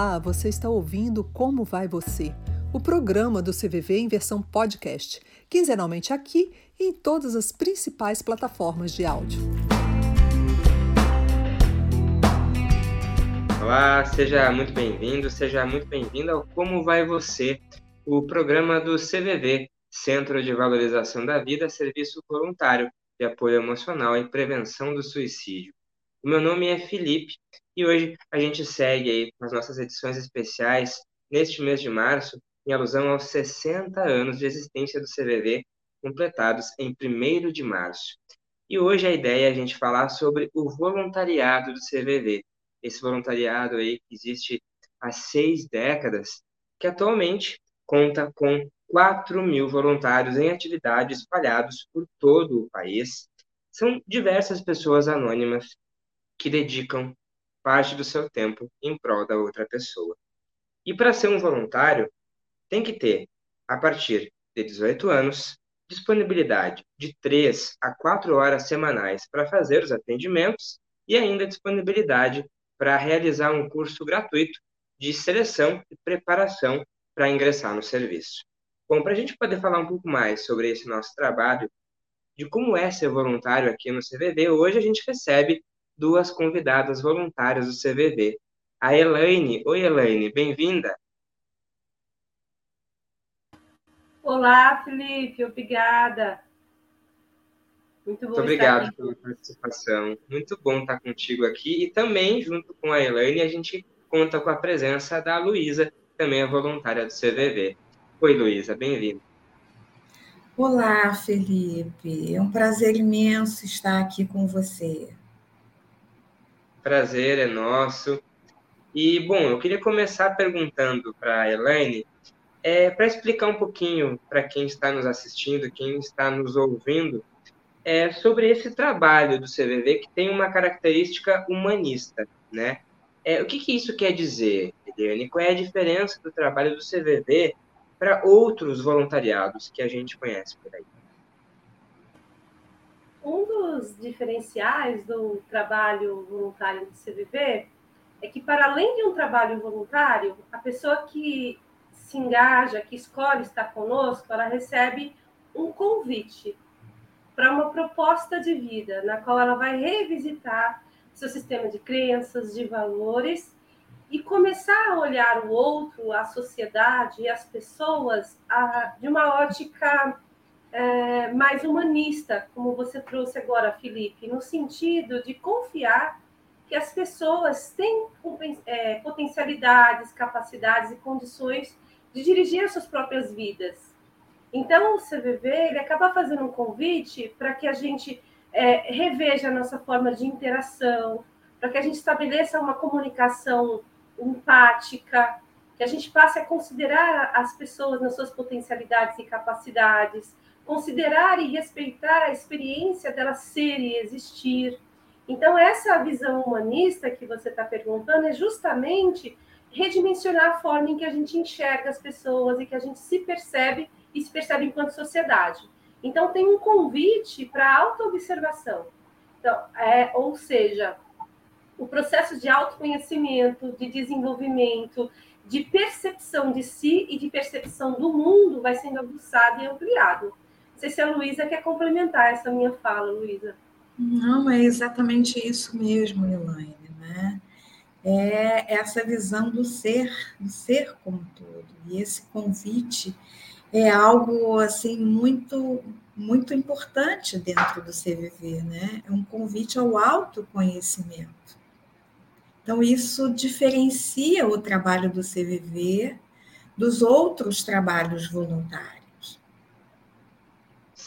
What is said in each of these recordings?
Olá, você está ouvindo Como Vai Você? O programa do CVV em versão podcast, quinzenalmente aqui e em todas as principais plataformas de áudio. Olá, seja muito bem-vindo, seja muito bem-vinda ao Como Vai Você, o programa do CVV, Centro de Valorização da Vida, Serviço Voluntário de Apoio Emocional e Prevenção do Suicídio. O meu nome é Felipe e hoje a gente segue aí com as nossas edições especiais neste mês de março, em alusão aos 60 anos de existência do CVV, completados em 1 de março. E hoje a ideia é a gente falar sobre o voluntariado do CVV, esse voluntariado aí que existe há seis décadas, que atualmente conta com 4 mil voluntários em atividades espalhados por todo o país. São diversas pessoas anônimas que dedicam parte do seu tempo em prol da outra pessoa. E para ser um voluntário, tem que ter, a partir de 18 anos, disponibilidade de 3 a 4 horas semanais para fazer os atendimentos e ainda disponibilidade para realizar um curso gratuito de seleção e preparação para ingressar no serviço. Bom, para a gente poder falar um pouco mais sobre esse nosso trabalho, de como é ser voluntário aqui no CVV, hoje a gente recebe duas convidadas voluntárias do CVV. A Elaine. Oi, Elaine, bem-vinda. Olá, Felipe, obrigada. Muito bom Muito obrigado pela participação. Muito bom estar contigo aqui. E também, junto com a Elaine, a gente conta com a presença da Luísa, que também é voluntária do CVV. Oi, Luísa, bem-vinda. Olá, Felipe. É um prazer imenso estar aqui com você prazer é nosso. E, bom, eu queria começar perguntando para a Elaine, é, para explicar um pouquinho para quem está nos assistindo, quem está nos ouvindo, é, sobre esse trabalho do CVV que tem uma característica humanista, né? É, o que, que isso quer dizer, Eliane? Qual é a diferença do trabalho do CVV para outros voluntariados que a gente conhece por aí? Um dos diferenciais do trabalho voluntário do CVV é que, para além de um trabalho voluntário, a pessoa que se engaja, que escolhe estar conosco, ela recebe um convite para uma proposta de vida, na qual ela vai revisitar seu sistema de crenças, de valores e começar a olhar o outro, a sociedade e as pessoas a, de uma ótica é, mais humanista, como você trouxe agora, Felipe, no sentido de confiar que as pessoas têm é, potencialidades, capacidades e condições de dirigir as suas próprias vidas. Então, o CVV ele acaba fazendo um convite para que a gente é, reveja a nossa forma de interação, para que a gente estabeleça uma comunicação empática, que a gente passe a considerar as pessoas nas suas potencialidades e capacidades, considerar e respeitar a experiência dela ser e existir. Então, essa visão humanista que você está perguntando é justamente redimensionar a forma em que a gente enxerga as pessoas e que a gente se percebe e se percebe enquanto sociedade. Então, tem um convite para autoobservação. Então, é, ou seja, o processo de autoconhecimento, de desenvolvimento, de percepção de si e de percepção do mundo vai sendo aguçado e ampliado. Não sei se a Luísa quer complementar essa minha fala, Luísa. Não, é exatamente isso mesmo, Elaine, né? É essa visão do ser, do ser como todo. E esse convite é algo assim muito muito importante dentro do CVV, né? É um convite ao autoconhecimento. Então isso diferencia o trabalho do CVV dos outros trabalhos voluntários.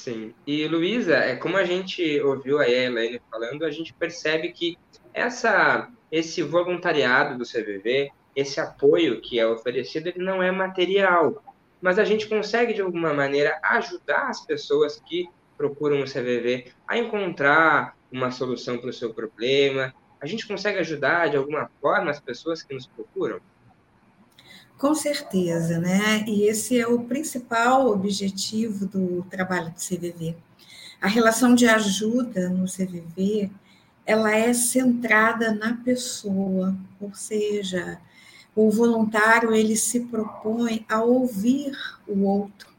Sim. E, Luísa, é, como a gente ouviu a Elaine falando, a gente percebe que essa, esse voluntariado do CVV, esse apoio que é oferecido, ele não é material, mas a gente consegue, de alguma maneira, ajudar as pessoas que procuram o CVV a encontrar uma solução para o seu problema. A gente consegue ajudar, de alguma forma, as pessoas que nos procuram? Com certeza, né? E esse é o principal objetivo do trabalho do CVV. A relação de ajuda no CVV, ela é centrada na pessoa, ou seja, o voluntário ele se propõe a ouvir o outro,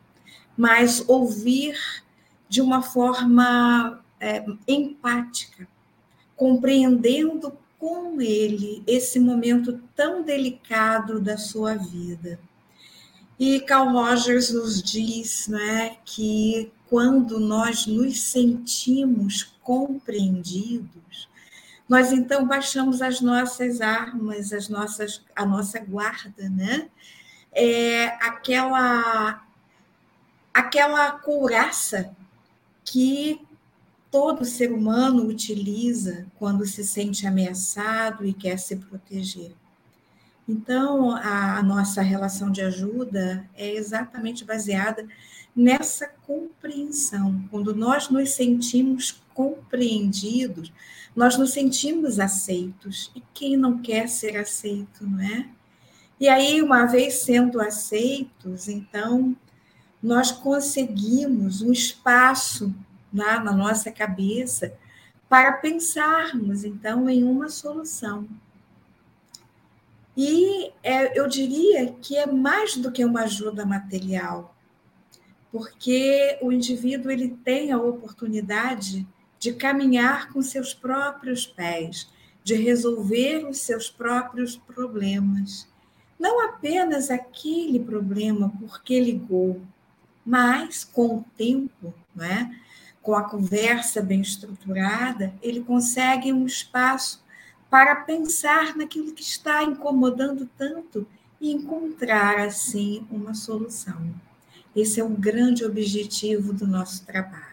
mas ouvir de uma forma é, empática, compreendendo com ele esse momento tão delicado da sua vida. E Carl Rogers nos diz né, que quando nós nos sentimos compreendidos, nós então baixamos as nossas armas, as nossas, a nossa guarda, né? É aquela aquela couraça que todo ser humano utiliza quando se sente ameaçado e quer se proteger. Então, a nossa relação de ajuda é exatamente baseada nessa compreensão. Quando nós nos sentimos compreendidos, nós nos sentimos aceitos. E quem não quer ser aceito, não é? E aí, uma vez sendo aceitos, então, nós conseguimos um espaço na, na nossa cabeça para pensarmos, então, em uma solução. E é, eu diria que é mais do que uma ajuda material, porque o indivíduo ele tem a oportunidade de caminhar com seus próprios pés, de resolver os seus próprios problemas. Não apenas aquele problema porque ligou, mas com o tempo, não é? Com a conversa bem estruturada, ele consegue um espaço para pensar naquilo que está incomodando tanto e encontrar, assim, uma solução. Esse é o grande objetivo do nosso trabalho.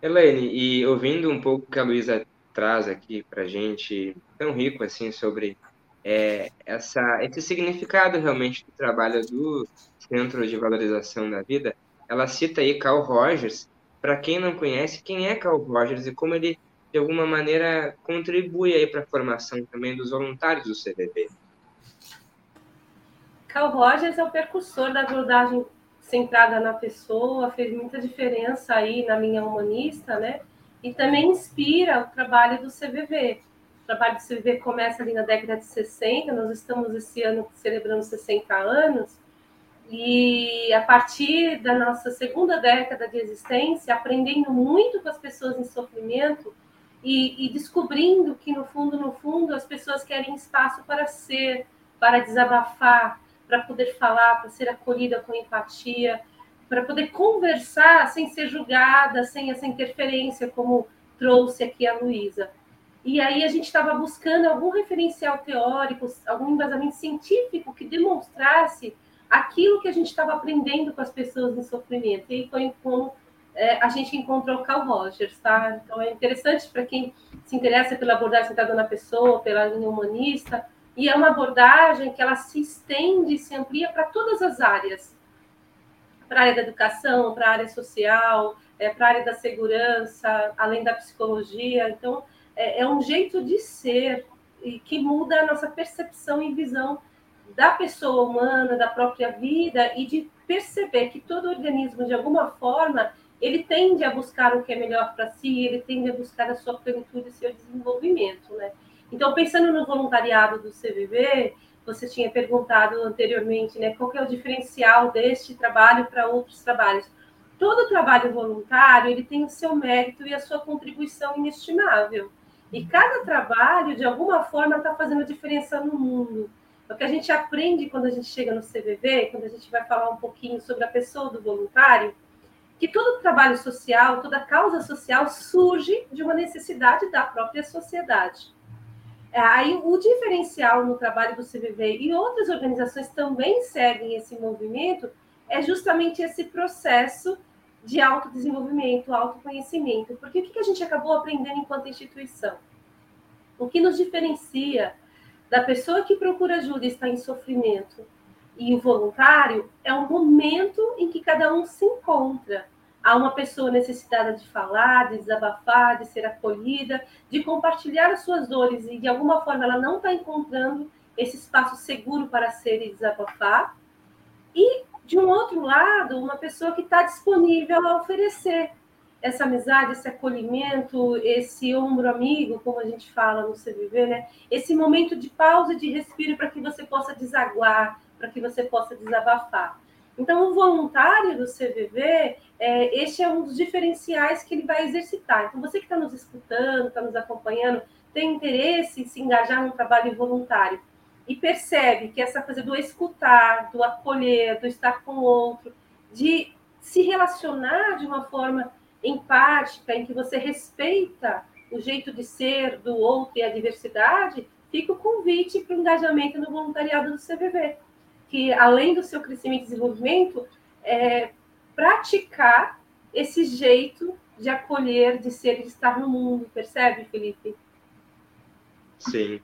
Elaine, e ouvindo um pouco o que a Luísa traz aqui para a gente, tão rico assim, sobre é, essa, esse significado realmente do trabalho do Centro de Valorização da Vida, ela cita aí Carl Rogers. Para quem não conhece, quem é Carl Rogers e como ele de alguma maneira contribui aí para a formação também dos voluntários do CVV. Carl Rogers é o percussor da abordagem centrada na pessoa, fez muita diferença aí na minha humanista, né? E também inspira o trabalho do CVV. O trabalho do CVV começa ali na década de 60, nós estamos esse ano celebrando 60 anos, e a partir da nossa segunda década de existência, aprendendo muito com as pessoas em sofrimento, e, e, descobrindo que no fundo, no fundo, as pessoas querem espaço para ser, para desabafar, para poder falar, para ser acolhida com empatia, para poder conversar sem ser julgada, sem essa interferência, como trouxe aqui a Luísa. E aí a gente estava buscando algum referencial teórico, algum embasamento científico que demonstrasse aquilo que a gente estava aprendendo com as pessoas em sofrimento. E foi como é, a gente encontrou Carl Rogers, tá? Então é interessante para quem se interessa pela abordagem centrada na pessoa, pela linha humanista, e é uma abordagem que ela se estende, se amplia para todas as áreas, para a área da educação, para a área social, é, para a área da segurança, além da psicologia. Então é, é um jeito de ser e que muda a nossa percepção e visão da pessoa humana, da própria vida e de perceber que todo organismo, de alguma forma, ele tende a buscar o que é melhor para si, ele tende a buscar a sua plenitude e seu desenvolvimento, né? Então, pensando no voluntariado do CVV, você tinha perguntado anteriormente, né, qual é o diferencial deste trabalho para outros trabalhos? Todo trabalho voluntário, ele tem o seu mérito e a sua contribuição inestimável. E cada trabalho, de alguma forma, está fazendo diferença no mundo. O que a gente aprende quando a gente chega no CVV, quando a gente vai falar um pouquinho sobre a pessoa do voluntário, que todo trabalho social, toda causa social surge de uma necessidade da própria sociedade. É, aí o diferencial no trabalho do CVV e outras organizações também seguem esse movimento é justamente esse processo de autodesenvolvimento, autoconhecimento. Porque o que a gente acabou aprendendo enquanto instituição? O que nos diferencia da pessoa que procura ajuda está em sofrimento e o voluntário é um momento em que cada um se encontra. Há uma pessoa necessitada de falar, de desabafar, de ser acolhida, de compartilhar as suas dores e de alguma forma ela não está encontrando esse espaço seguro para ser e desabafar. E de um outro lado, uma pessoa que está disponível a oferecer essa amizade, esse acolhimento, esse ombro amigo, como a gente fala no CVV, né? Esse momento de pausa de respiro para que você possa desaguar, para que você possa desabafar. Então, o voluntário do CVV, é, este é um dos diferenciais que ele vai exercitar. Então, você que está nos escutando, está nos acompanhando, tem interesse em se engajar no trabalho voluntário e percebe que essa coisa do escutar, do acolher, do estar com o outro, de se relacionar de uma forma empática, em que você respeita o jeito de ser do outro e a diversidade, fica o convite para o engajamento no voluntariado do CVV, que além do seu crescimento e desenvolvimento, é praticar esse jeito de acolher, de ser e de estar no mundo, percebe, Felipe? Sim.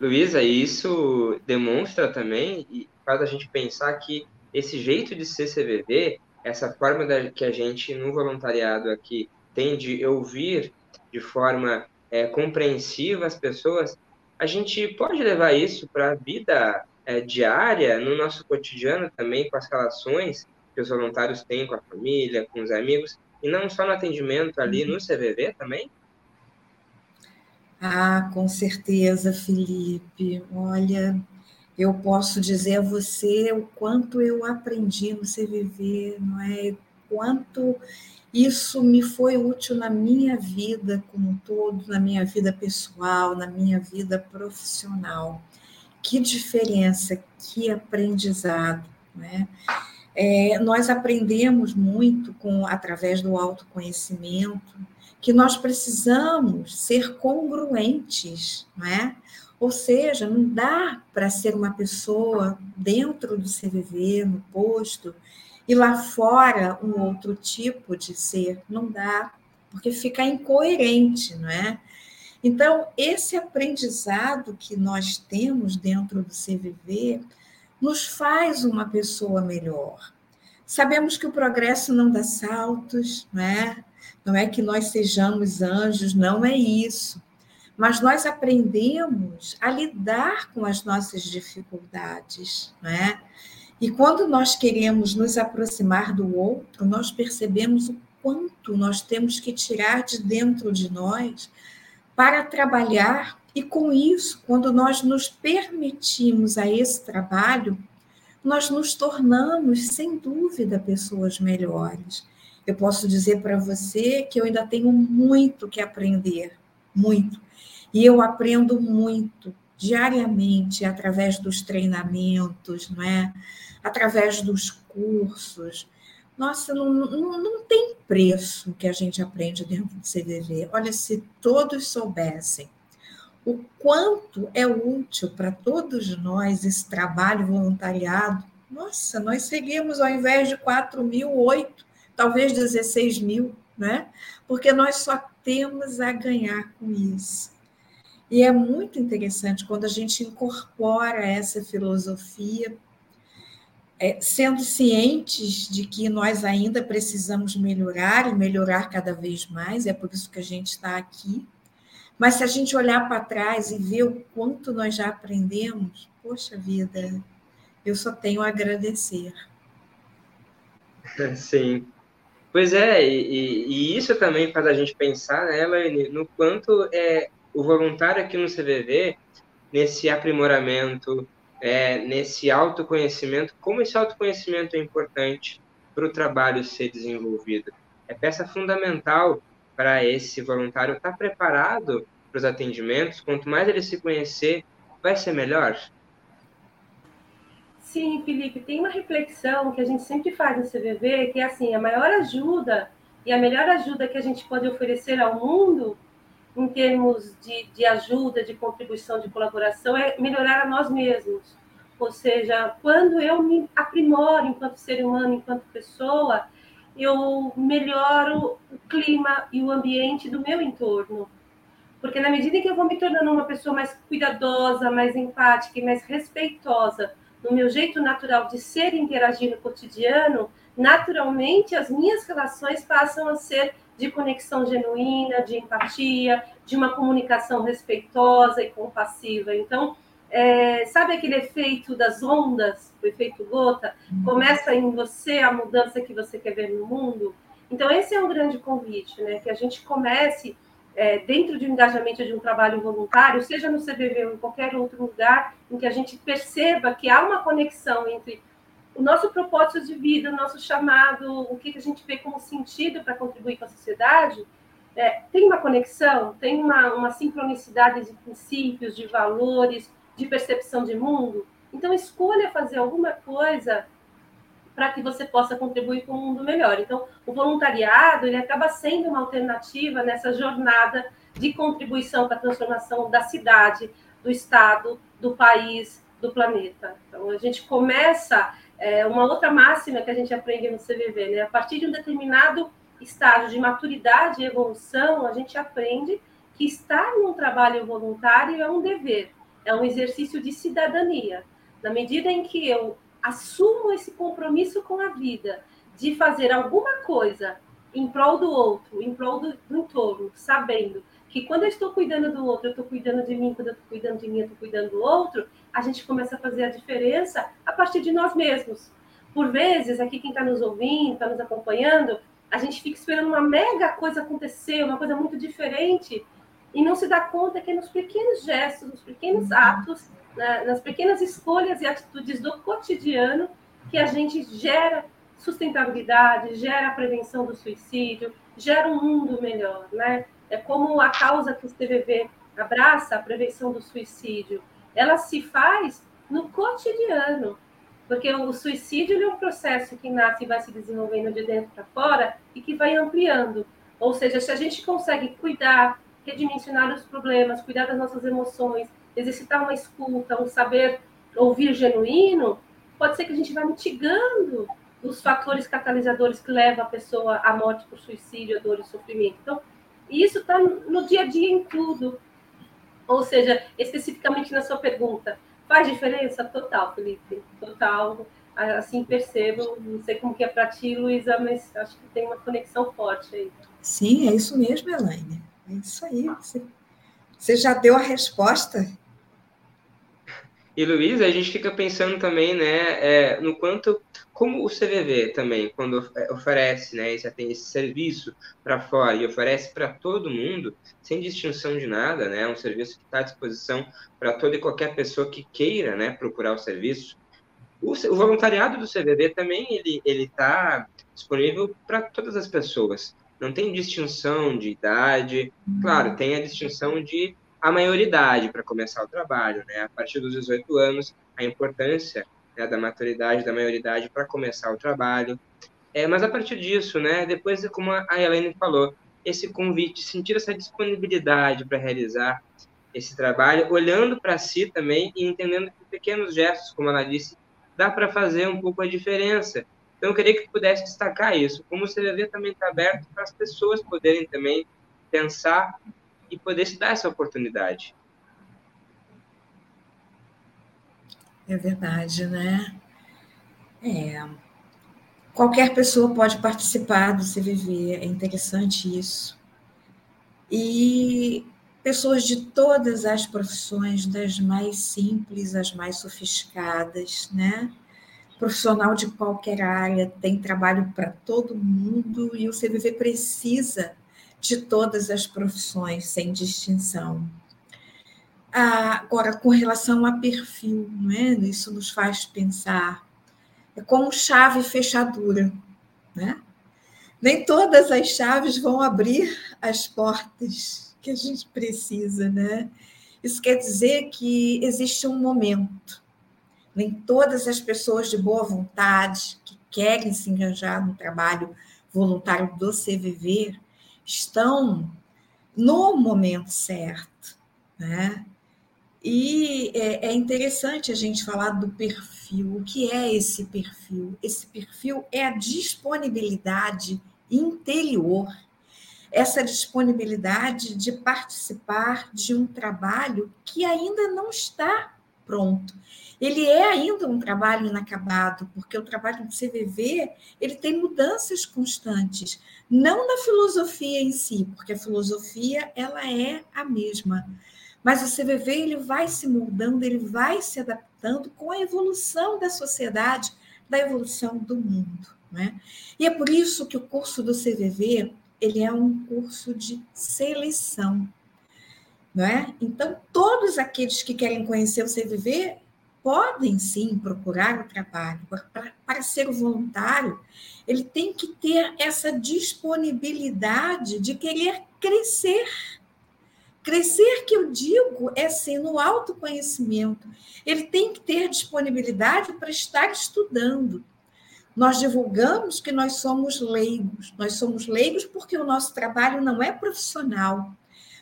Luísa, isso demonstra também e faz a gente pensar que esse jeito de ser CVV, essa forma da, que a gente no voluntariado aqui tem de ouvir de forma é, compreensiva as pessoas, a gente pode levar isso para a vida é, diária, no nosso cotidiano também, com as relações que os voluntários têm com a família, com os amigos, e não só no atendimento ali no CVV também? Ah, com certeza, Felipe. Olha, eu posso dizer a você o quanto eu aprendi no CVV, não é? Quanto isso me foi útil na minha vida como um todo, na minha vida pessoal, na minha vida profissional. Que diferença, que aprendizado, né? É, nós aprendemos muito com através do autoconhecimento, que nós precisamos ser congruentes, não é? Ou seja, não dá para ser uma pessoa dentro do CVV, no posto, e lá fora um outro tipo de ser. Não dá, porque fica incoerente, não é? Então, esse aprendizado que nós temos dentro do CVV nos faz uma pessoa melhor. Sabemos que o progresso não dá saltos, não é? Não é que nós sejamos anjos, não é isso. Mas nós aprendemos a lidar com as nossas dificuldades, não é? E quando nós queremos nos aproximar do outro, nós percebemos o quanto nós temos que tirar de dentro de nós para trabalhar, e com isso, quando nós nos permitimos a esse trabalho, nós nos tornamos, sem dúvida, pessoas melhores eu posso dizer para você que eu ainda tenho muito que aprender, muito. E eu aprendo muito diariamente através dos treinamentos, não é? Através dos cursos. Nossa, não, não, não tem preço que a gente aprende dentro do CVV. Olha, se todos soubessem o quanto é útil para todos nós esse trabalho voluntariado, nossa, nós seguimos ao invés de 4 mil, 8 talvez 16 mil, né? porque nós só temos a ganhar com isso. E é muito interessante quando a gente incorpora essa filosofia, é, sendo cientes de que nós ainda precisamos melhorar e melhorar cada vez mais, é por isso que a gente está aqui. Mas se a gente olhar para trás e ver o quanto nós já aprendemos, poxa vida, eu só tenho a agradecer. Sim. Pois é, e, e, isso também faz a gente pensar, né, Elaine, no quanto é o voluntário aqui no CVV, nesse aprimoramento, é, nesse autoconhecimento, como esse autoconhecimento é importante para o trabalho ser desenvolvido. É peça fundamental para esse voluntário estar preparado para os atendimentos. Quanto mais ele se conhecer, vai ser melhor. Sim, Felipe, tem uma reflexão que a gente sempre faz no CVV, que é assim, a maior ajuda e a melhor ajuda que a gente pode oferecer ao mundo, em termos de, de ajuda, de contribuição, de colaboração, é melhorar a nós mesmos. Ou seja, quando eu me aprimoro enquanto ser humano, enquanto pessoa, eu melhoro o clima e o ambiente do meu entorno. Porque na medida que eu vou me tornando uma pessoa mais cuidadosa, mais empática e mais respeitosa no meu jeito natural de ser e interagir no cotidiano, naturalmente as minhas relações passam a ser de conexão genuína, de empatia, de uma comunicação respeitosa e compassiva. Então, é, sabe aquele efeito das ondas, o efeito gota? Começa em você a mudança que você quer ver no mundo. Então, esse é um grande convite, né? Que a gente comece é, dentro de um engajamento de um trabalho voluntário, seja no CBV ou em qualquer outro lugar, em que a gente perceba que há uma conexão entre o nosso propósito de vida, o nosso chamado, o que a gente vê como sentido para contribuir com a sociedade, é, tem uma conexão, tem uma, uma sincronicidade de princípios, de valores, de percepção de mundo. Então, escolha fazer alguma coisa para que você possa contribuir com um mundo melhor. Então, o voluntariado ele acaba sendo uma alternativa nessa jornada de contribuição para a transformação da cidade, do estado, do país, do planeta. Então, a gente começa é, uma outra máxima que a gente aprende no CVV, né? A partir de um determinado estágio de maturidade e evolução, a gente aprende que estar num trabalho voluntário é um dever, é um exercício de cidadania. Na medida em que eu assumo esse compromisso com a vida, de fazer alguma coisa em prol do outro, em prol do, do entorno, sabendo que quando eu estou cuidando do outro, eu estou cuidando de mim, quando eu estou cuidando de mim, eu estou cuidando do outro, a gente começa a fazer a diferença a partir de nós mesmos. Por vezes, aqui quem está nos ouvindo, está nos acompanhando, a gente fica esperando uma mega coisa acontecer, uma coisa muito diferente, e não se dá conta que é nos pequenos gestos, nos pequenos atos, né, nas pequenas escolhas e atitudes do cotidiano que a gente gera sustentabilidade, gera a prevenção do suicídio, gera um mundo melhor, né? É como a causa que o CVV abraça, a prevenção do suicídio, ela se faz no cotidiano, porque o suicídio é um processo que nasce e vai se desenvolvendo de dentro para fora e que vai ampliando. Ou seja, se a gente consegue cuidar, redimensionar os problemas, cuidar das nossas emoções, exercitar uma escuta, um saber ouvir genuíno, pode ser que a gente vá mitigando os fatores catalisadores que levam a pessoa à morte por suicídio, a dor e sofrimento. Então, isso está no dia a dia em tudo. Ou seja, especificamente na sua pergunta, faz diferença? Total, Felipe, total. Assim percebo, não sei como que é para ti, Luísa, mas acho que tem uma conexão forte aí. Sim, é isso mesmo, Elaine. É isso aí. Você, já deu a resposta. E Luísa, a gente fica pensando também, né, é, no quanto, como o CVV também, quando é, oferece, né, esse, esse serviço para fora e oferece para todo mundo, sem distinção de nada, né, um serviço que está à disposição para toda e qualquer pessoa que queira, né, procurar o serviço. O, o voluntariado do CVV também ele está disponível para todas as pessoas. Não tem distinção de idade, claro, tem a distinção de a maioridade para começar o trabalho, né? A partir dos 18 anos, a importância né, da maturidade, da maioridade para começar o trabalho. É, mas a partir disso, né, depois, como a Helene falou, esse convite, sentir essa disponibilidade para realizar esse trabalho, olhando para si também e entendendo que pequenos gestos, como ela disse, dá para fazer um pouco a diferença. Então, eu queria que pudesse destacar isso, como o CVV também está aberto para as pessoas poderem também pensar e poder se dar essa oportunidade. É verdade, né? É. Qualquer pessoa pode participar do CVV, é interessante isso. E pessoas de todas as profissões, das mais simples às mais sofisticadas, né? Profissional de qualquer área, tem trabalho para todo mundo e o CVV precisa de todas as profissões, sem distinção. Agora, com relação a perfil, não é? isso nos faz pensar. É como chave e fechadura. Né? Nem todas as chaves vão abrir as portas que a gente precisa. Né? Isso quer dizer que existe um momento. Nem todas as pessoas de boa vontade que querem se engajar no trabalho voluntário do CVV estão no momento certo, né? E é, é, interessante a gente falar do perfil. O que é esse perfil? Esse perfil é a disponibilidade interior, essa disponibilidade de participar de um trabalho que ainda não está pronto, ele é ainda um trabalho inacabado, porque o trabalho do CVV ele tem mudanças constantes, não na filosofia em si, porque a filosofia ela é a mesma, mas o CVV ele vai se moldando, ele vai se adaptando com a evolução da sociedade, da evolução do mundo. Né? E é por isso que o curso do CVV ele é um curso de seleção. Não é? Então, todos aqueles que querem conhecer o CVV podem sim procurar o trabalho. Para, para ser voluntário, ele tem que ter essa disponibilidade de querer crescer. Crescer, que eu digo, é ser no autoconhecimento. Ele tem que ter disponibilidade para estar estudando. Nós divulgamos que nós somos leigos. Nós somos leigos porque o nosso trabalho não é profissional.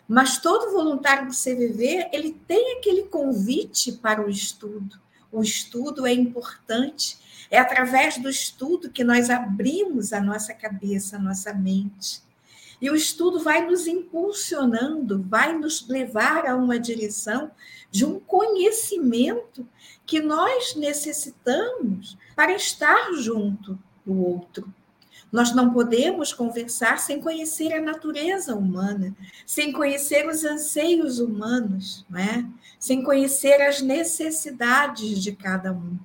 Mas todo voluntário do CVV, ele tem aquele convite para o estudo. O estudo é importante. É através do estudo que nós abrimos a nossa cabeça, a nossa mente. E o estudo vai nos impulsionando, vai nos levar a uma direção de um conhecimento que nós necessitamos para estar junto do outro. Nós não podemos conversar sem conhecer a natureza humana, sem conhecer os anseios humanos, não é? sem conhecer as necessidades de cada um.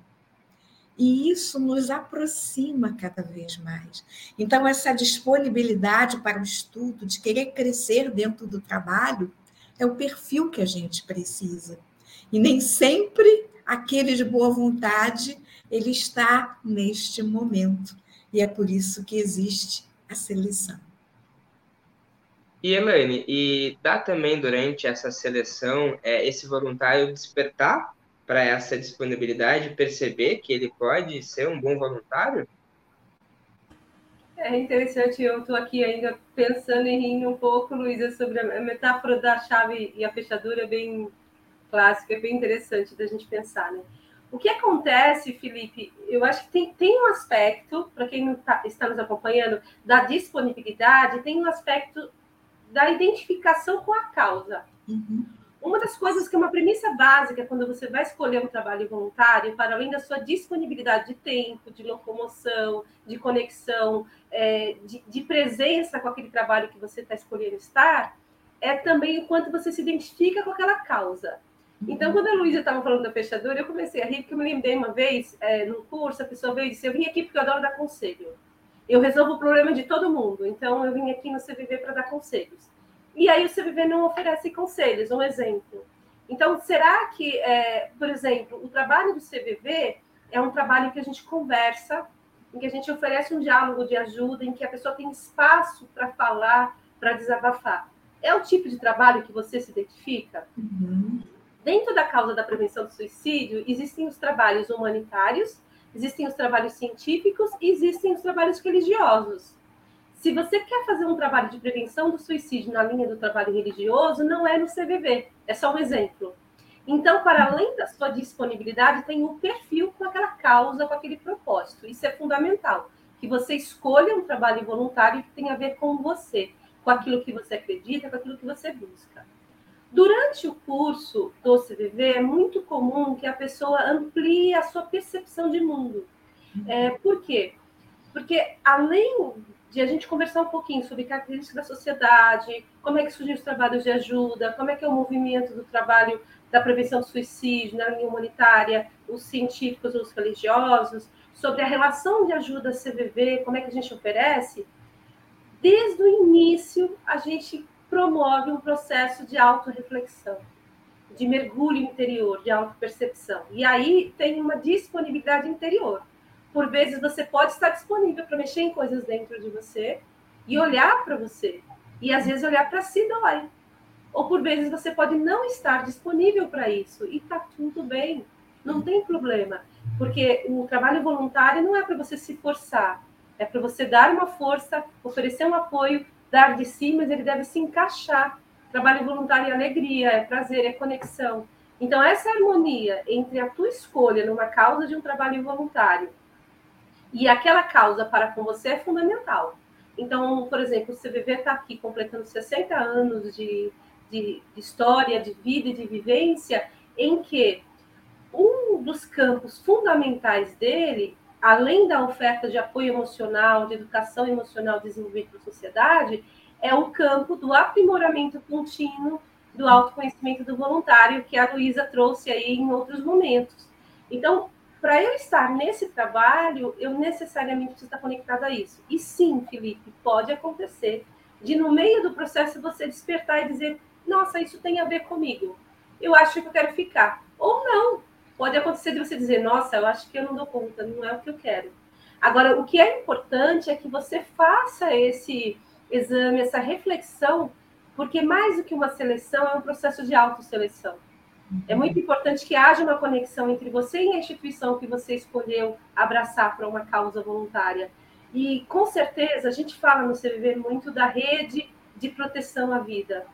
E isso nos aproxima cada vez mais. Então, essa disponibilidade para o estudo, de querer crescer dentro do trabalho, é o perfil que a gente precisa. E nem sempre aquele de boa vontade ele está neste momento. E é por isso que existe a seleção. E Elaine, e dá também durante essa seleção é, esse voluntário despertar para essa disponibilidade, perceber que ele pode ser um bom voluntário? É interessante, eu estou aqui ainda pensando e rindo um pouco, Luísa, sobre a metáfora da chave e a fechadura, é bem clássica, é bem interessante da gente pensar, né? O que acontece, Felipe, eu acho que tem, tem um aspecto, para quem não tá, está nos acompanhando, da disponibilidade, tem um aspecto da identificação com a causa. Uhum. Uma das coisas que é uma premissa básica quando você vai escolher um trabalho voluntário, para além da sua disponibilidade de tempo, de locomoção, de conexão, é, de, de presença com aquele trabalho que você está escolhendo estar, é também o quanto você se identifica com aquela causa. Então, quando a Luísa estava falando da fechadura, eu comecei a rir, porque eu me lembrei uma vez, é, no curso, a pessoa veio e disse: Eu vim aqui porque eu adoro dar conselho. Eu resolvo o problema de todo mundo, então eu vim aqui no CVV para dar conselhos. E aí o CVV não oferece conselhos, um exemplo. Então, será que, é, por exemplo, o trabalho do CVV é um trabalho que a gente conversa, em que a gente oferece um diálogo de ajuda, em que a pessoa tem espaço para falar, para desabafar? É o tipo de trabalho que você se identifica? Uhum. Dentro da causa da prevenção do suicídio, existem os trabalhos humanitários, existem os trabalhos científicos e existem os trabalhos religiosos. Se você quer fazer um trabalho de prevenção do suicídio na linha do trabalho religioso, não é no CVV, é só um exemplo. Então, para além da sua disponibilidade, tem um perfil com aquela causa, com aquele propósito. Isso é fundamental. Que você escolha um trabalho voluntário que tenha a ver com você, com aquilo que você acredita, com aquilo que você busca. Durante o curso do CVV, é muito comum que a pessoa amplie a sua percepção de mundo. É, por quê? Porque além de a gente conversar um pouquinho sobre características da sociedade, como é que surgem os trabalhos de ajuda, como é que é o movimento do trabalho da prevenção do suicídio na linha humanitária, os científicos, os religiosos, sobre a relação de ajuda CVV, como é que a gente oferece, desde o início a gente promove um processo de autorreflexão, de mergulho interior, de autopercepção. E aí tem uma disponibilidade interior. Por vezes você pode estar disponível para mexer em coisas dentro de você e olhar para você. E às vezes olhar para si dói. Ou por vezes você pode não estar disponível para isso e está tudo bem, não tem problema, porque o trabalho voluntário não é para você se forçar, é para você dar uma força, oferecer um apoio dar de si, mas ele deve se encaixar. Trabalho voluntário é alegria, é prazer, é conexão. Então, essa harmonia entre a tua escolha numa causa de um trabalho voluntário e aquela causa para com você é fundamental. Então, por exemplo, o CVV está aqui completando 60 anos de, de, história, de vida e de vivência, em que um dos campos fundamentais dele além da oferta de apoio emocional, de educação emocional desenvolvida para a sociedade, é o campo do aprimoramento contínuo do autoconhecimento do voluntário, que a Luísa trouxe aí em outros momentos. Então, para eu estar nesse trabalho, eu necessariamente preciso estar conectada a isso. E sim, Felipe, pode acontecer de no meio do processo você despertar e dizer: nossa, isso tem a ver comigo. Eu acho que eu quero ficar. Ou não. Pode acontecer de você dizer: nossa, eu acho que eu não dou conta, não é o que eu quero. Agora, o que é importante é que você faça esse exame, essa reflexão, porque mais do que uma seleção, é um processo de autoseleção. É muito importante que haja uma conexão entre você e a instituição que você escolheu abraçar para uma causa voluntária. E, com certeza, a gente fala no CVV muito da rede de proteção à vida.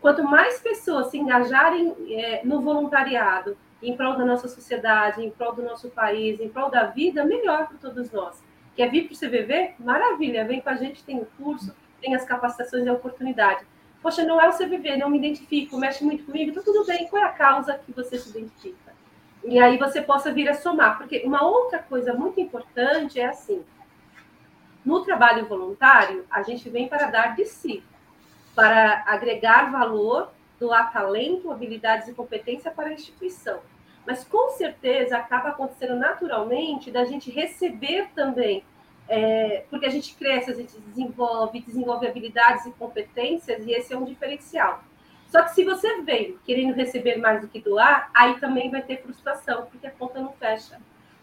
Quanto mais pessoas se engajarem é, no voluntariado, em prol da nossa sociedade, em prol do nosso país, em prol da vida, melhor para todos nós. Quer vir para o CVV? Maravilha, vem com a gente, tem o curso, tem as capacitações e a oportunidade. Poxa, não é o CVV, não me identifico, mexe muito comigo, então tudo bem, qual é a causa que você se identifica? E aí você possa vir a somar, porque uma outra coisa muito importante é assim, no trabalho voluntário, a gente vem para dar de si, para agregar valor, doar talento, habilidades e competência para a instituição. Mas com certeza acaba acontecendo naturalmente da gente receber também, é, porque a gente cresce, a gente desenvolve, desenvolve habilidades e competências, e esse é um diferencial. Só que se você vem querendo receber mais do que doar, aí também vai ter frustração, porque a conta não fecha.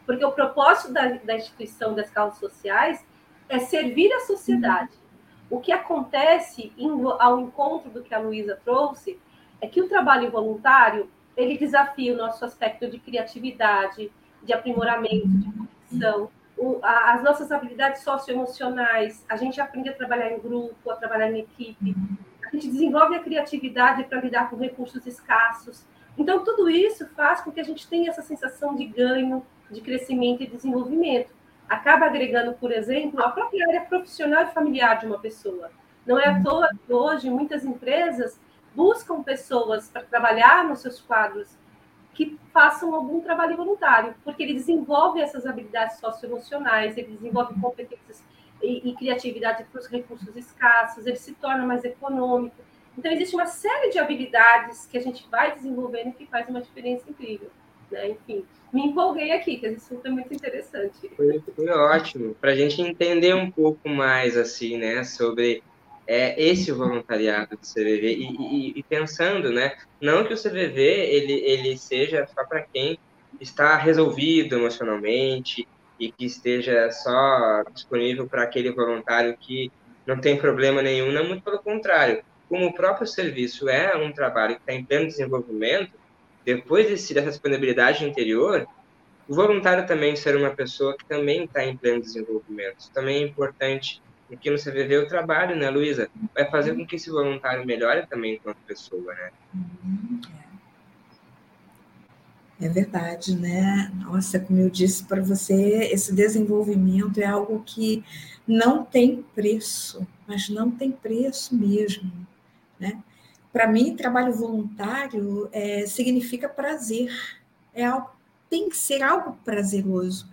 Porque o propósito da, da instituição das causas sociais é servir a sociedade. O que acontece ao encontro do que a Luísa trouxe é que o trabalho voluntário ele desafia o nosso aspecto de criatividade, de aprimoramento, de conexão, as nossas habilidades socioemocionais. A gente aprende a trabalhar em grupo, a trabalhar em equipe. A gente desenvolve a criatividade para lidar com recursos escassos. Então, tudo isso faz com que a gente tenha essa sensação de ganho, de crescimento e desenvolvimento acaba agregando, por exemplo, a própria área profissional e familiar de uma pessoa. Não é à toa que hoje muitas empresas buscam pessoas para trabalhar nos seus quadros que façam algum trabalho voluntário, porque ele desenvolve essas habilidades socioemocionais, ele desenvolve competências e, e criatividade para os recursos escassos, ele se torna mais econômico. Então, existe uma série de habilidades que a gente vai desenvolvendo que faz uma diferença incrível. Né? Enfim, me empolguei aqui, que esse assunto é muito interessante. Foi, foi ótimo, para a gente entender um pouco mais, assim, né, sobre é, esse voluntariado do CVV e, e, e, pensando, né, não que o CVV ele, ele seja só para quem está resolvido emocionalmente e que esteja só disponível para aquele voluntário que não tem problema nenhum, não, muito pelo contrário. Como o próprio serviço é um trabalho que está em pleno desenvolvimento, depois desse, dessa disponibilidade interior, o voluntário também ser uma pessoa que também está em pleno desenvolvimento. Também é importante, porque no CVV o trabalho, né, Luísa, vai fazer com que esse voluntário melhore também enquanto pessoa, né? É verdade, né? Nossa, como eu disse para você, esse desenvolvimento é algo que não tem preço, mas não tem preço mesmo, né? Para mim, trabalho voluntário é, significa prazer. É algo, tem que ser algo prazeroso,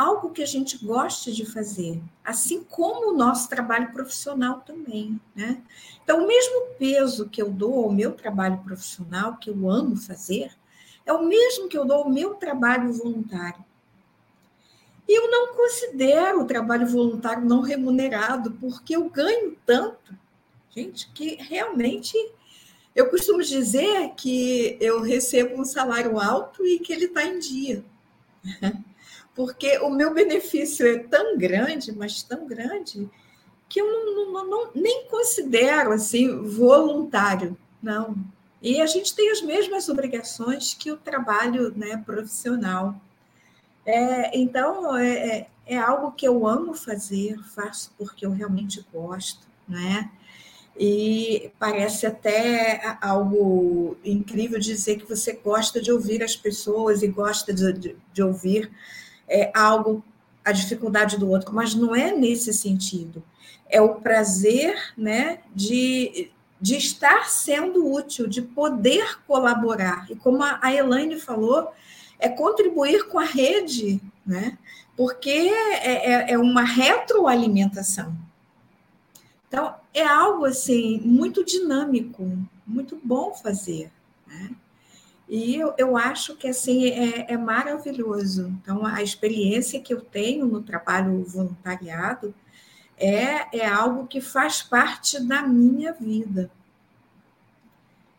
algo que a gente goste de fazer, assim como o nosso trabalho profissional também, né? Então, o mesmo peso que eu dou ao meu trabalho profissional, que eu amo fazer, é o mesmo que eu dou ao meu trabalho voluntário. E eu não considero o trabalho voluntário não remunerado, porque eu ganho tanto, gente, que realmente eu costumo dizer que eu recebo um salário alto e que ele está em dia. Porque o meu benefício é tão grande, mas tão grande, que eu não, não, não, nem considero assim voluntário, não. E a gente tem as mesmas obrigações que o trabalho né, profissional. É, então, é, é, é algo que eu amo fazer, faço porque eu realmente gosto, né? E parece até algo incrível dizer que você gosta de ouvir as pessoas e gosta de, de, de ouvir é, algo, a dificuldade do outro, mas não é nesse sentido. É o prazer né, de, de estar sendo útil, de poder colaborar. E como a Elaine falou, é contribuir com a rede, né? porque é, é, é uma retroalimentação. Então, é algo assim muito dinâmico, muito bom fazer. Né? E eu, eu acho que assim é, é maravilhoso. Então, a experiência que eu tenho no trabalho voluntariado é, é algo que faz parte da minha vida.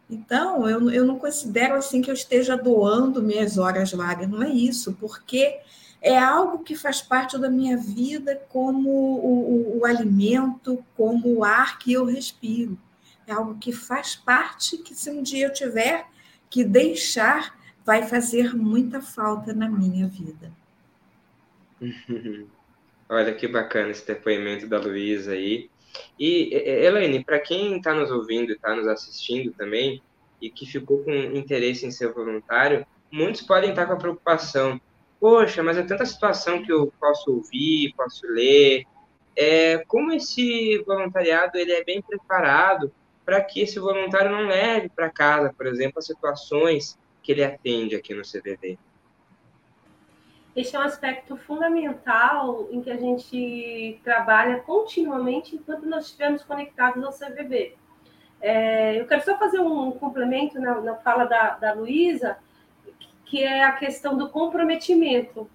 Então, eu, eu não considero assim que eu esteja doando minhas horas vagas, não é isso, porque é algo que faz parte da minha vida como o, o, o alimento, como o ar que eu respiro. É algo que faz parte que se um dia eu tiver que deixar, vai fazer muita falta na minha vida. Olha que bacana esse depoimento da Luísa aí. E, Elaine, para quem está nos ouvindo e está nos assistindo também, e que ficou com interesse em ser voluntário, muitos podem estar com a preocupação: poxa, mas é tanta situação que eu posso ouvir, posso ler. É, como esse voluntariado ele é bem preparado para que esse voluntário não leve para casa, por exemplo, as situações que ele atende aqui no CVV? Esse é um aspecto fundamental em que a gente trabalha continuamente enquanto nós estivermos conectados ao CVV. É, eu quero só fazer um complemento na, na fala da, da Luísa, que é a questão do comprometimento.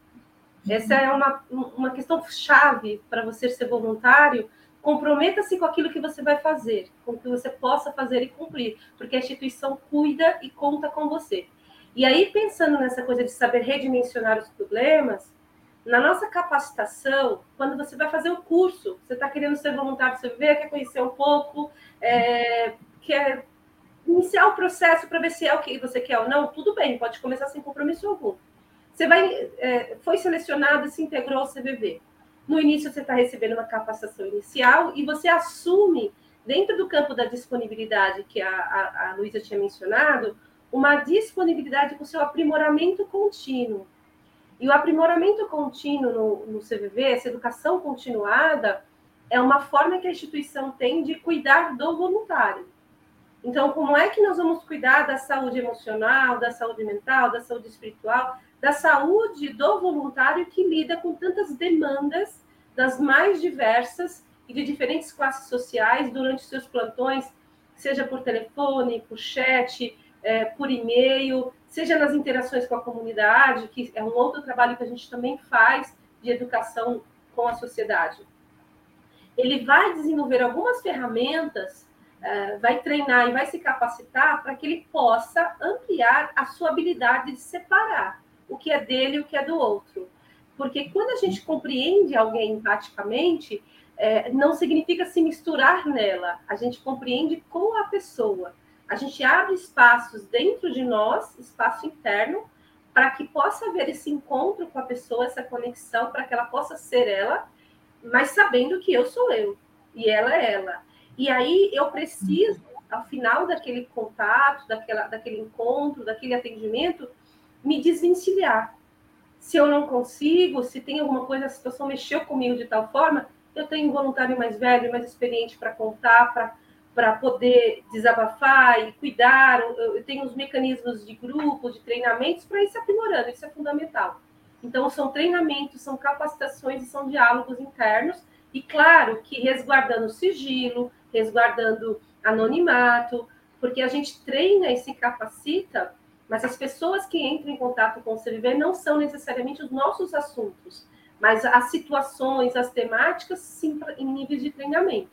Essa é uma, uma questão chave para você ser voluntário, comprometa-se com aquilo que você vai fazer, com o que você possa fazer e cumprir, porque a instituição cuida e conta com você. E aí, pensando nessa coisa de saber redimensionar os problemas, na nossa capacitação, quando você vai fazer o curso, você está querendo ser voluntário, você vê, quer conhecer um pouco, é, quer iniciar o processo para ver se é o que você quer ou não, tudo bem, pode começar sem compromisso algum. Você vai, é, foi selecionado e se integrou ao CVV. No início, você está recebendo uma capacitação inicial e você assume, dentro do campo da disponibilidade que a, a, a Luísa tinha mencionado, uma disponibilidade para o seu aprimoramento contínuo. E o aprimoramento contínuo no, no CVV, essa educação continuada, é uma forma que a instituição tem de cuidar do voluntário. Então, como é que nós vamos cuidar da saúde emocional, da saúde mental, da saúde espiritual, da saúde do voluntário que lida com tantas demandas das mais diversas e de diferentes classes sociais durante seus plantões, seja por telefone, por chat, é, por e-mail, seja nas interações com a comunidade, que é um outro trabalho que a gente também faz de educação com a sociedade. Ele vai desenvolver algumas ferramentas, é, vai treinar e vai se capacitar para que ele possa ampliar a sua habilidade de separar o que é dele e o que é do outro. Porque quando a gente compreende alguém empaticamente, é, não significa se misturar nela, a gente compreende com a pessoa. A gente abre espaços dentro de nós, espaço interno, para que possa haver esse encontro com a pessoa, essa conexão, para que ela possa ser ela, mas sabendo que eu sou eu e ela é ela. E aí eu preciso, ao final daquele contato, daquela, daquele encontro, daquele atendimento, me desvencilhar. Se eu não consigo, se tem alguma coisa, a situação mexeu comigo de tal forma, eu tenho um voluntário mais velho, mais experiente para contar, para poder desabafar e cuidar. Eu, tenho os mecanismos de grupo, de treinamentos para ir se aprimorando, isso é fundamental. Então, são treinamentos, são capacitações e são diálogos internos, e claro que resguardando sigilo, resguardando anonimato, porque a gente treina e se capacita mas as pessoas que entram em contato com o CVV não são necessariamente os nossos assuntos, mas as situações, as temáticas, sim, em níveis de treinamento.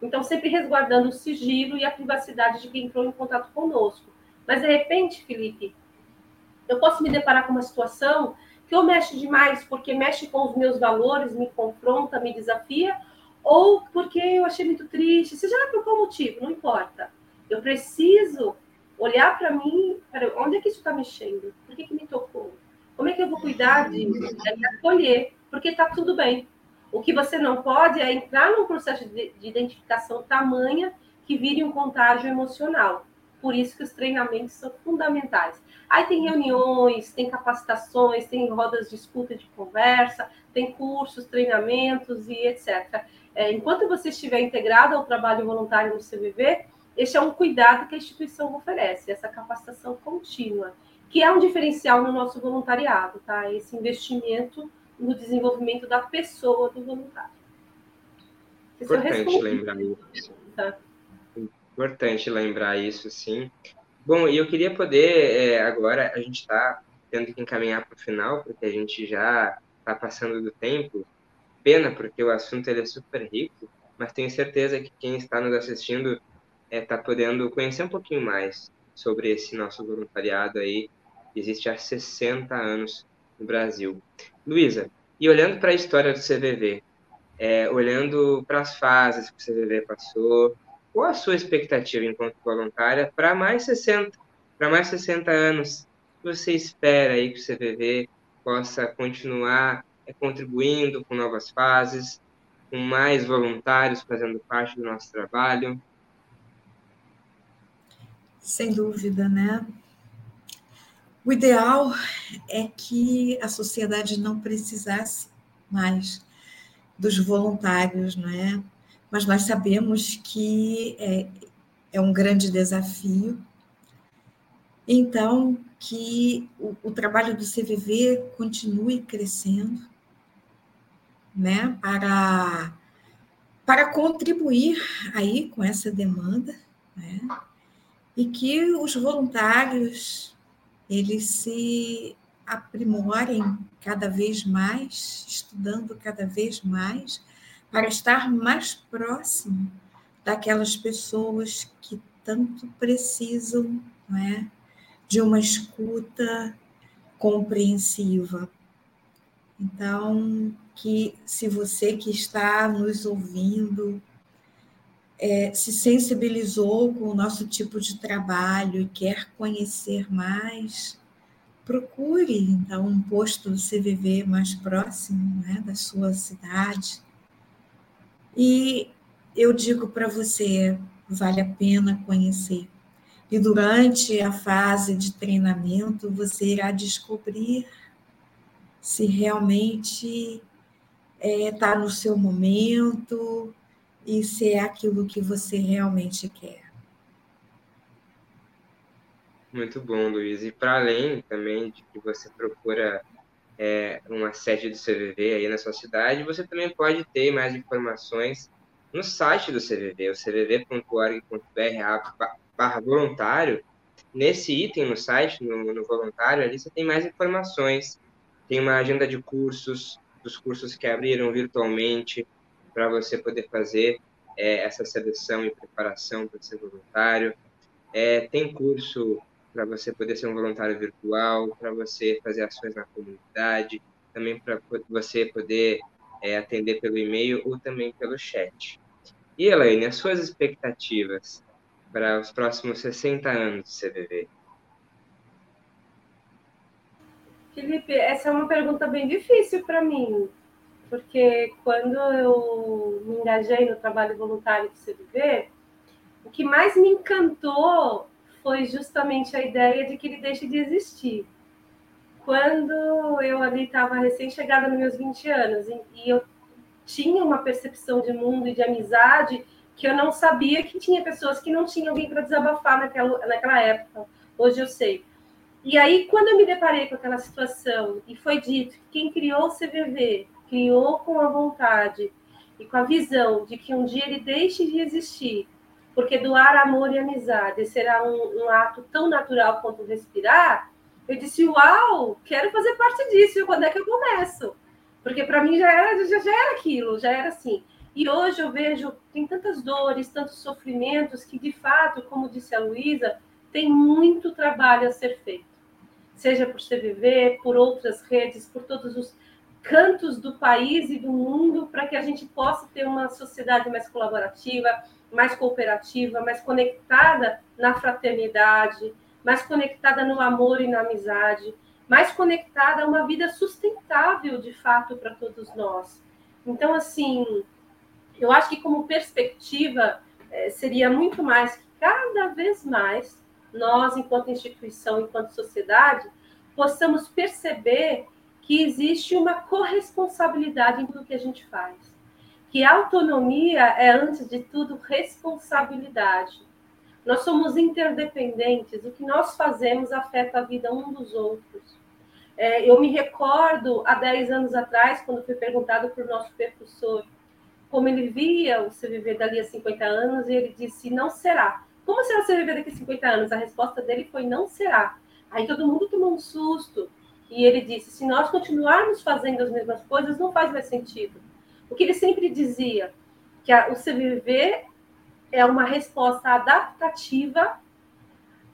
Então, sempre resguardando o sigilo e a privacidade de quem entrou em contato conosco. Mas, de repente, Felipe, eu posso me deparar com uma situação que ou mexe demais porque mexe com os meus valores, me confronta, me desafia, ou porque eu achei muito triste, seja lá por qual motivo, não importa. Eu preciso olhar para mim, para onde é que isso está mexendo? Por que, que me tocou? Como é que eu vou cuidar? É me acolher, porque está tudo bem. O que você não pode é entrar num processo de, de identificação tamanha que vire um contágio emocional. Por isso que os treinamentos são fundamentais. Aí tem reuniões, tem capacitações, tem rodas de escuta de conversa, tem cursos, treinamentos e etc. É, enquanto você estiver integrado ao trabalho voluntário no CVV, esse é um cuidado que a instituição oferece, essa capacitação contínua, que é um diferencial no nosso voluntariado, tá? Esse investimento no desenvolvimento da pessoa do voluntário. Importante lembrar isso. Tá? Importante lembrar isso, sim. Bom, e eu queria poder, é, agora, a gente está tendo que encaminhar para o final, porque a gente já está passando do tempo. Pena, porque o assunto ele é super rico, mas tenho certeza que quem está nos assistindo é, tá podendo conhecer um pouquinho mais sobre esse nosso voluntariado aí, que existe há 60 anos no Brasil. Luísa, e olhando para a história do CVV, é, olhando para as fases que o CVV passou, qual a sua expectativa enquanto voluntária para mais 60, para mais 60 anos? Você espera aí que o CVV possa continuar é, contribuindo com novas fases, com mais voluntários fazendo parte do nosso trabalho? Sem dúvida, né? O ideal é que a sociedade não precisasse mais dos voluntários, não é? Mas nós sabemos que é, é um grande desafio. Então, que o, o trabalho do CVV continue crescendo, né? Para para contribuir aí com essa demanda, né? E que os voluntários eles se aprimorem cada vez mais, estudando cada vez mais, para estar mais próximo daquelas pessoas que tanto precisam é, de uma escuta compreensiva. Então, que se você que está nos ouvindo é, se sensibilizou com o nosso tipo de trabalho e quer conhecer mais, procure então um posto do CVV mais próximo né, da sua cidade. E eu digo para você, vale a pena conhecer. E durante a fase de treinamento, você irá descobrir se realmente está é, tá no seu momento e se é aquilo que você realmente quer. Muito bom, Luiz. E para além também de que você procura é, uma sede do CVV aí na sua cidade, você também pode ter mais informações no site do CVV, o cvv.org.br barra voluntário. Nesse item no site, no, no voluntário, ali você tem mais informações. Tem uma agenda de cursos, dos cursos que abriram virtualmente para você poder fazer é, essa seleção e preparação para ser voluntário. É, tem curso para você poder ser um voluntário virtual, para você fazer ações na comunidade, também para você poder é, atender pelo e-mail ou também pelo chat. E, Elaine, as suas expectativas para os próximos 60 anos do CVV? Felipe, essa é uma pergunta bem difícil para mim, porque quando eu me engajei no trabalho voluntário do CVV, o que mais me encantou foi justamente a ideia de que ele deixe de existir. Quando eu ali estava recém-chegada nos meus 20 anos e eu tinha uma percepção de mundo e de amizade que eu não sabia que tinha pessoas que não tinham alguém para desabafar naquela, naquela época. Hoje eu sei. E aí, quando eu me deparei com aquela situação e foi dito que quem criou o CVV criou com a vontade e com a visão de que um dia ele deixe de existir porque doar amor e amizade será um, um, ato tão natural quanto respirar, eu disse, uau, quero fazer parte disso, quando é que eu começo? Porque para mim já era, já, já era aquilo, já era assim. E hoje eu vejo, tem tantas dores, tantos sofrimentos, que de fato, como disse a Luísa, tem muito trabalho a ser feito. Seja por CVV, por outras redes, por todos os cantos do país e do mundo, para que a gente possa ter uma sociedade mais colaborativa, mais cooperativa, mais conectada na fraternidade, mais conectada no amor e na amizade, mais conectada a uma vida sustentável de fato para todos nós. Então, assim, eu acho que como perspectiva é, seria muito mais que cada vez mais nós, enquanto instituição, enquanto sociedade, possamos perceber que existe uma corresponsabilidade em tudo que a gente faz que autonomia é, antes de tudo, responsabilidade. Nós somos interdependentes, o que nós fazemos afeta a vida um dos outros. É, eu me recordo, há 10 anos atrás, quando fui perguntado por nosso percussor como ele via o CVV dali a 50 anos, e ele disse: não será. como será o CVV daqui a 50 anos? A resposta dele foi: não será. Aí todo mundo tomou um susto. E ele disse: se nós continuarmos fazendo as mesmas coisas, não faz mais sentido. O que ele sempre dizia, que a, o CVV é uma resposta adaptativa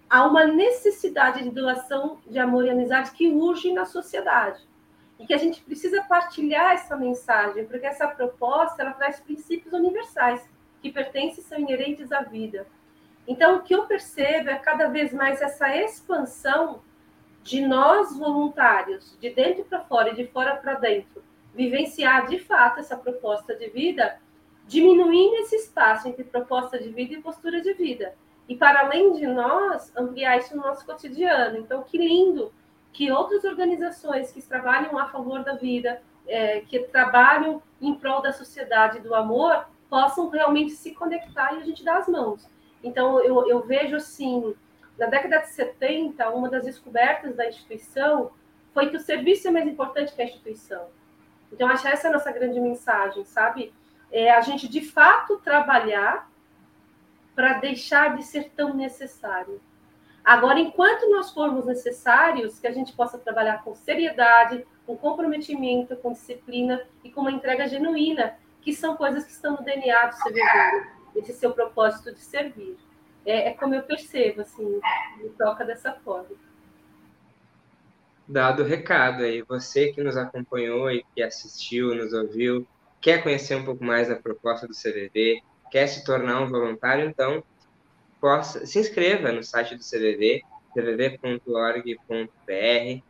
a uma necessidade de doação de amor e amizade que urge na sociedade. E que a gente precisa partilhar essa mensagem, porque essa proposta ela traz princípios universais que pertencem e são inerentes à vida. Então, o que eu percebo é cada vez mais essa expansão de nós voluntários, de dentro para fora e de fora para dentro, vivenciar de fato essa proposta de vida, diminuindo esse espaço entre proposta de vida e postura de vida. E para além de nós, ampliar isso no nosso cotidiano. Então, que lindo que outras organizações que trabalham a favor da vida, é, que trabalham em prol da sociedade, do amor, possam realmente se conectar e a gente dar as mãos. Então, eu, eu vejo assim, na década de 70, uma das descobertas da instituição foi que o serviço é mais importante que a instituição. Então, acho essa é a nossa grande mensagem, sabe? É a gente, de fato, trabalhar para deixar de ser tão necessário. Agora, enquanto nós formos necessários, que a gente possa trabalhar com seriedade, com comprometimento, com disciplina e com uma entrega genuína, que são coisas que estão no DNA do CVV esse seu propósito de servir. É, é como eu percebo, assim, me toca dessa forma. Dado o recado aí, você que nos acompanhou e que assistiu, nos ouviu, quer conhecer um pouco mais da proposta do CVV, quer se tornar um voluntário, então possa, se inscreva no site do CVV, cvv.org.br.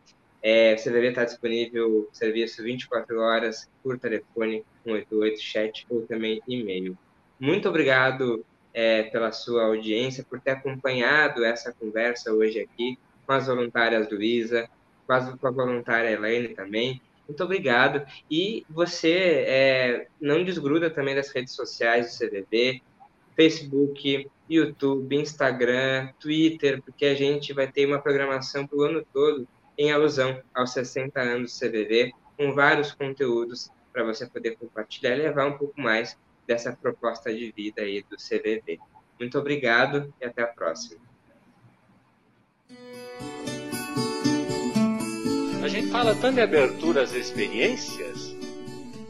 É, o CVV está disponível serviço 24 horas por telefone 188 chat ou também e-mail. Muito obrigado é, pela sua audiência, por ter acompanhado essa conversa hoje aqui com as voluntárias Luísa, com, com a voluntária Elaine também. Muito obrigado. E você é, não desgruda também das redes sociais do CVV, Facebook, YouTube, Instagram, Twitter, porque a gente vai ter uma programação para o ano todo em alusão aos 60 anos do CVV, com vários conteúdos para você poder compartilhar e levar um pouco mais dessa proposta de vida aí do CVV. Muito obrigado e até a próxima. A gente fala tanto de abertura às experiências.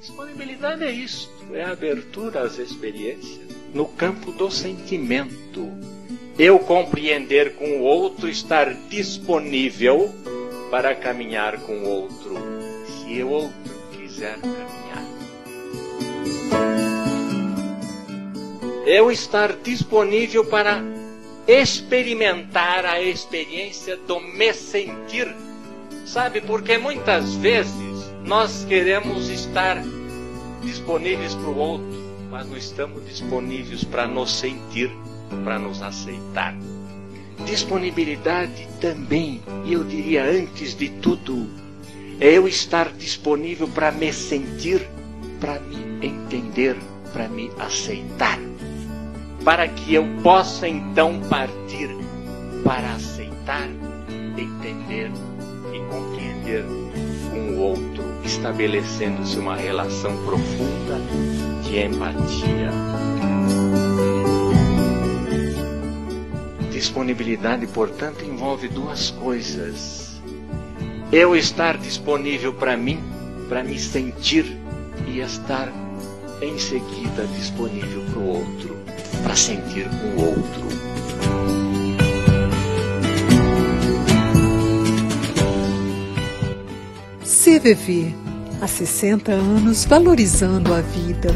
Disponibilidade é isto, é abertura às experiências no campo do sentimento. Eu compreender com o outro, estar disponível para caminhar com o outro, se o outro quiser caminhar. Eu estar disponível para experimentar a experiência do me sentir. Sabe, porque muitas vezes nós queremos estar disponíveis para o outro, mas não estamos disponíveis para nos sentir, para nos aceitar. Disponibilidade também, e eu diria antes de tudo, é eu estar disponível para me sentir, para me entender, para me aceitar para que eu possa então partir para aceitar, entender e compreender um outro, estabelecendo-se uma relação profunda de empatia. Disponibilidade, portanto, envolve duas coisas. Eu estar disponível para mim, para me sentir e estar em seguida disponível para o outro para sentir o outro. CVV, há 60 anos valorizando a vida.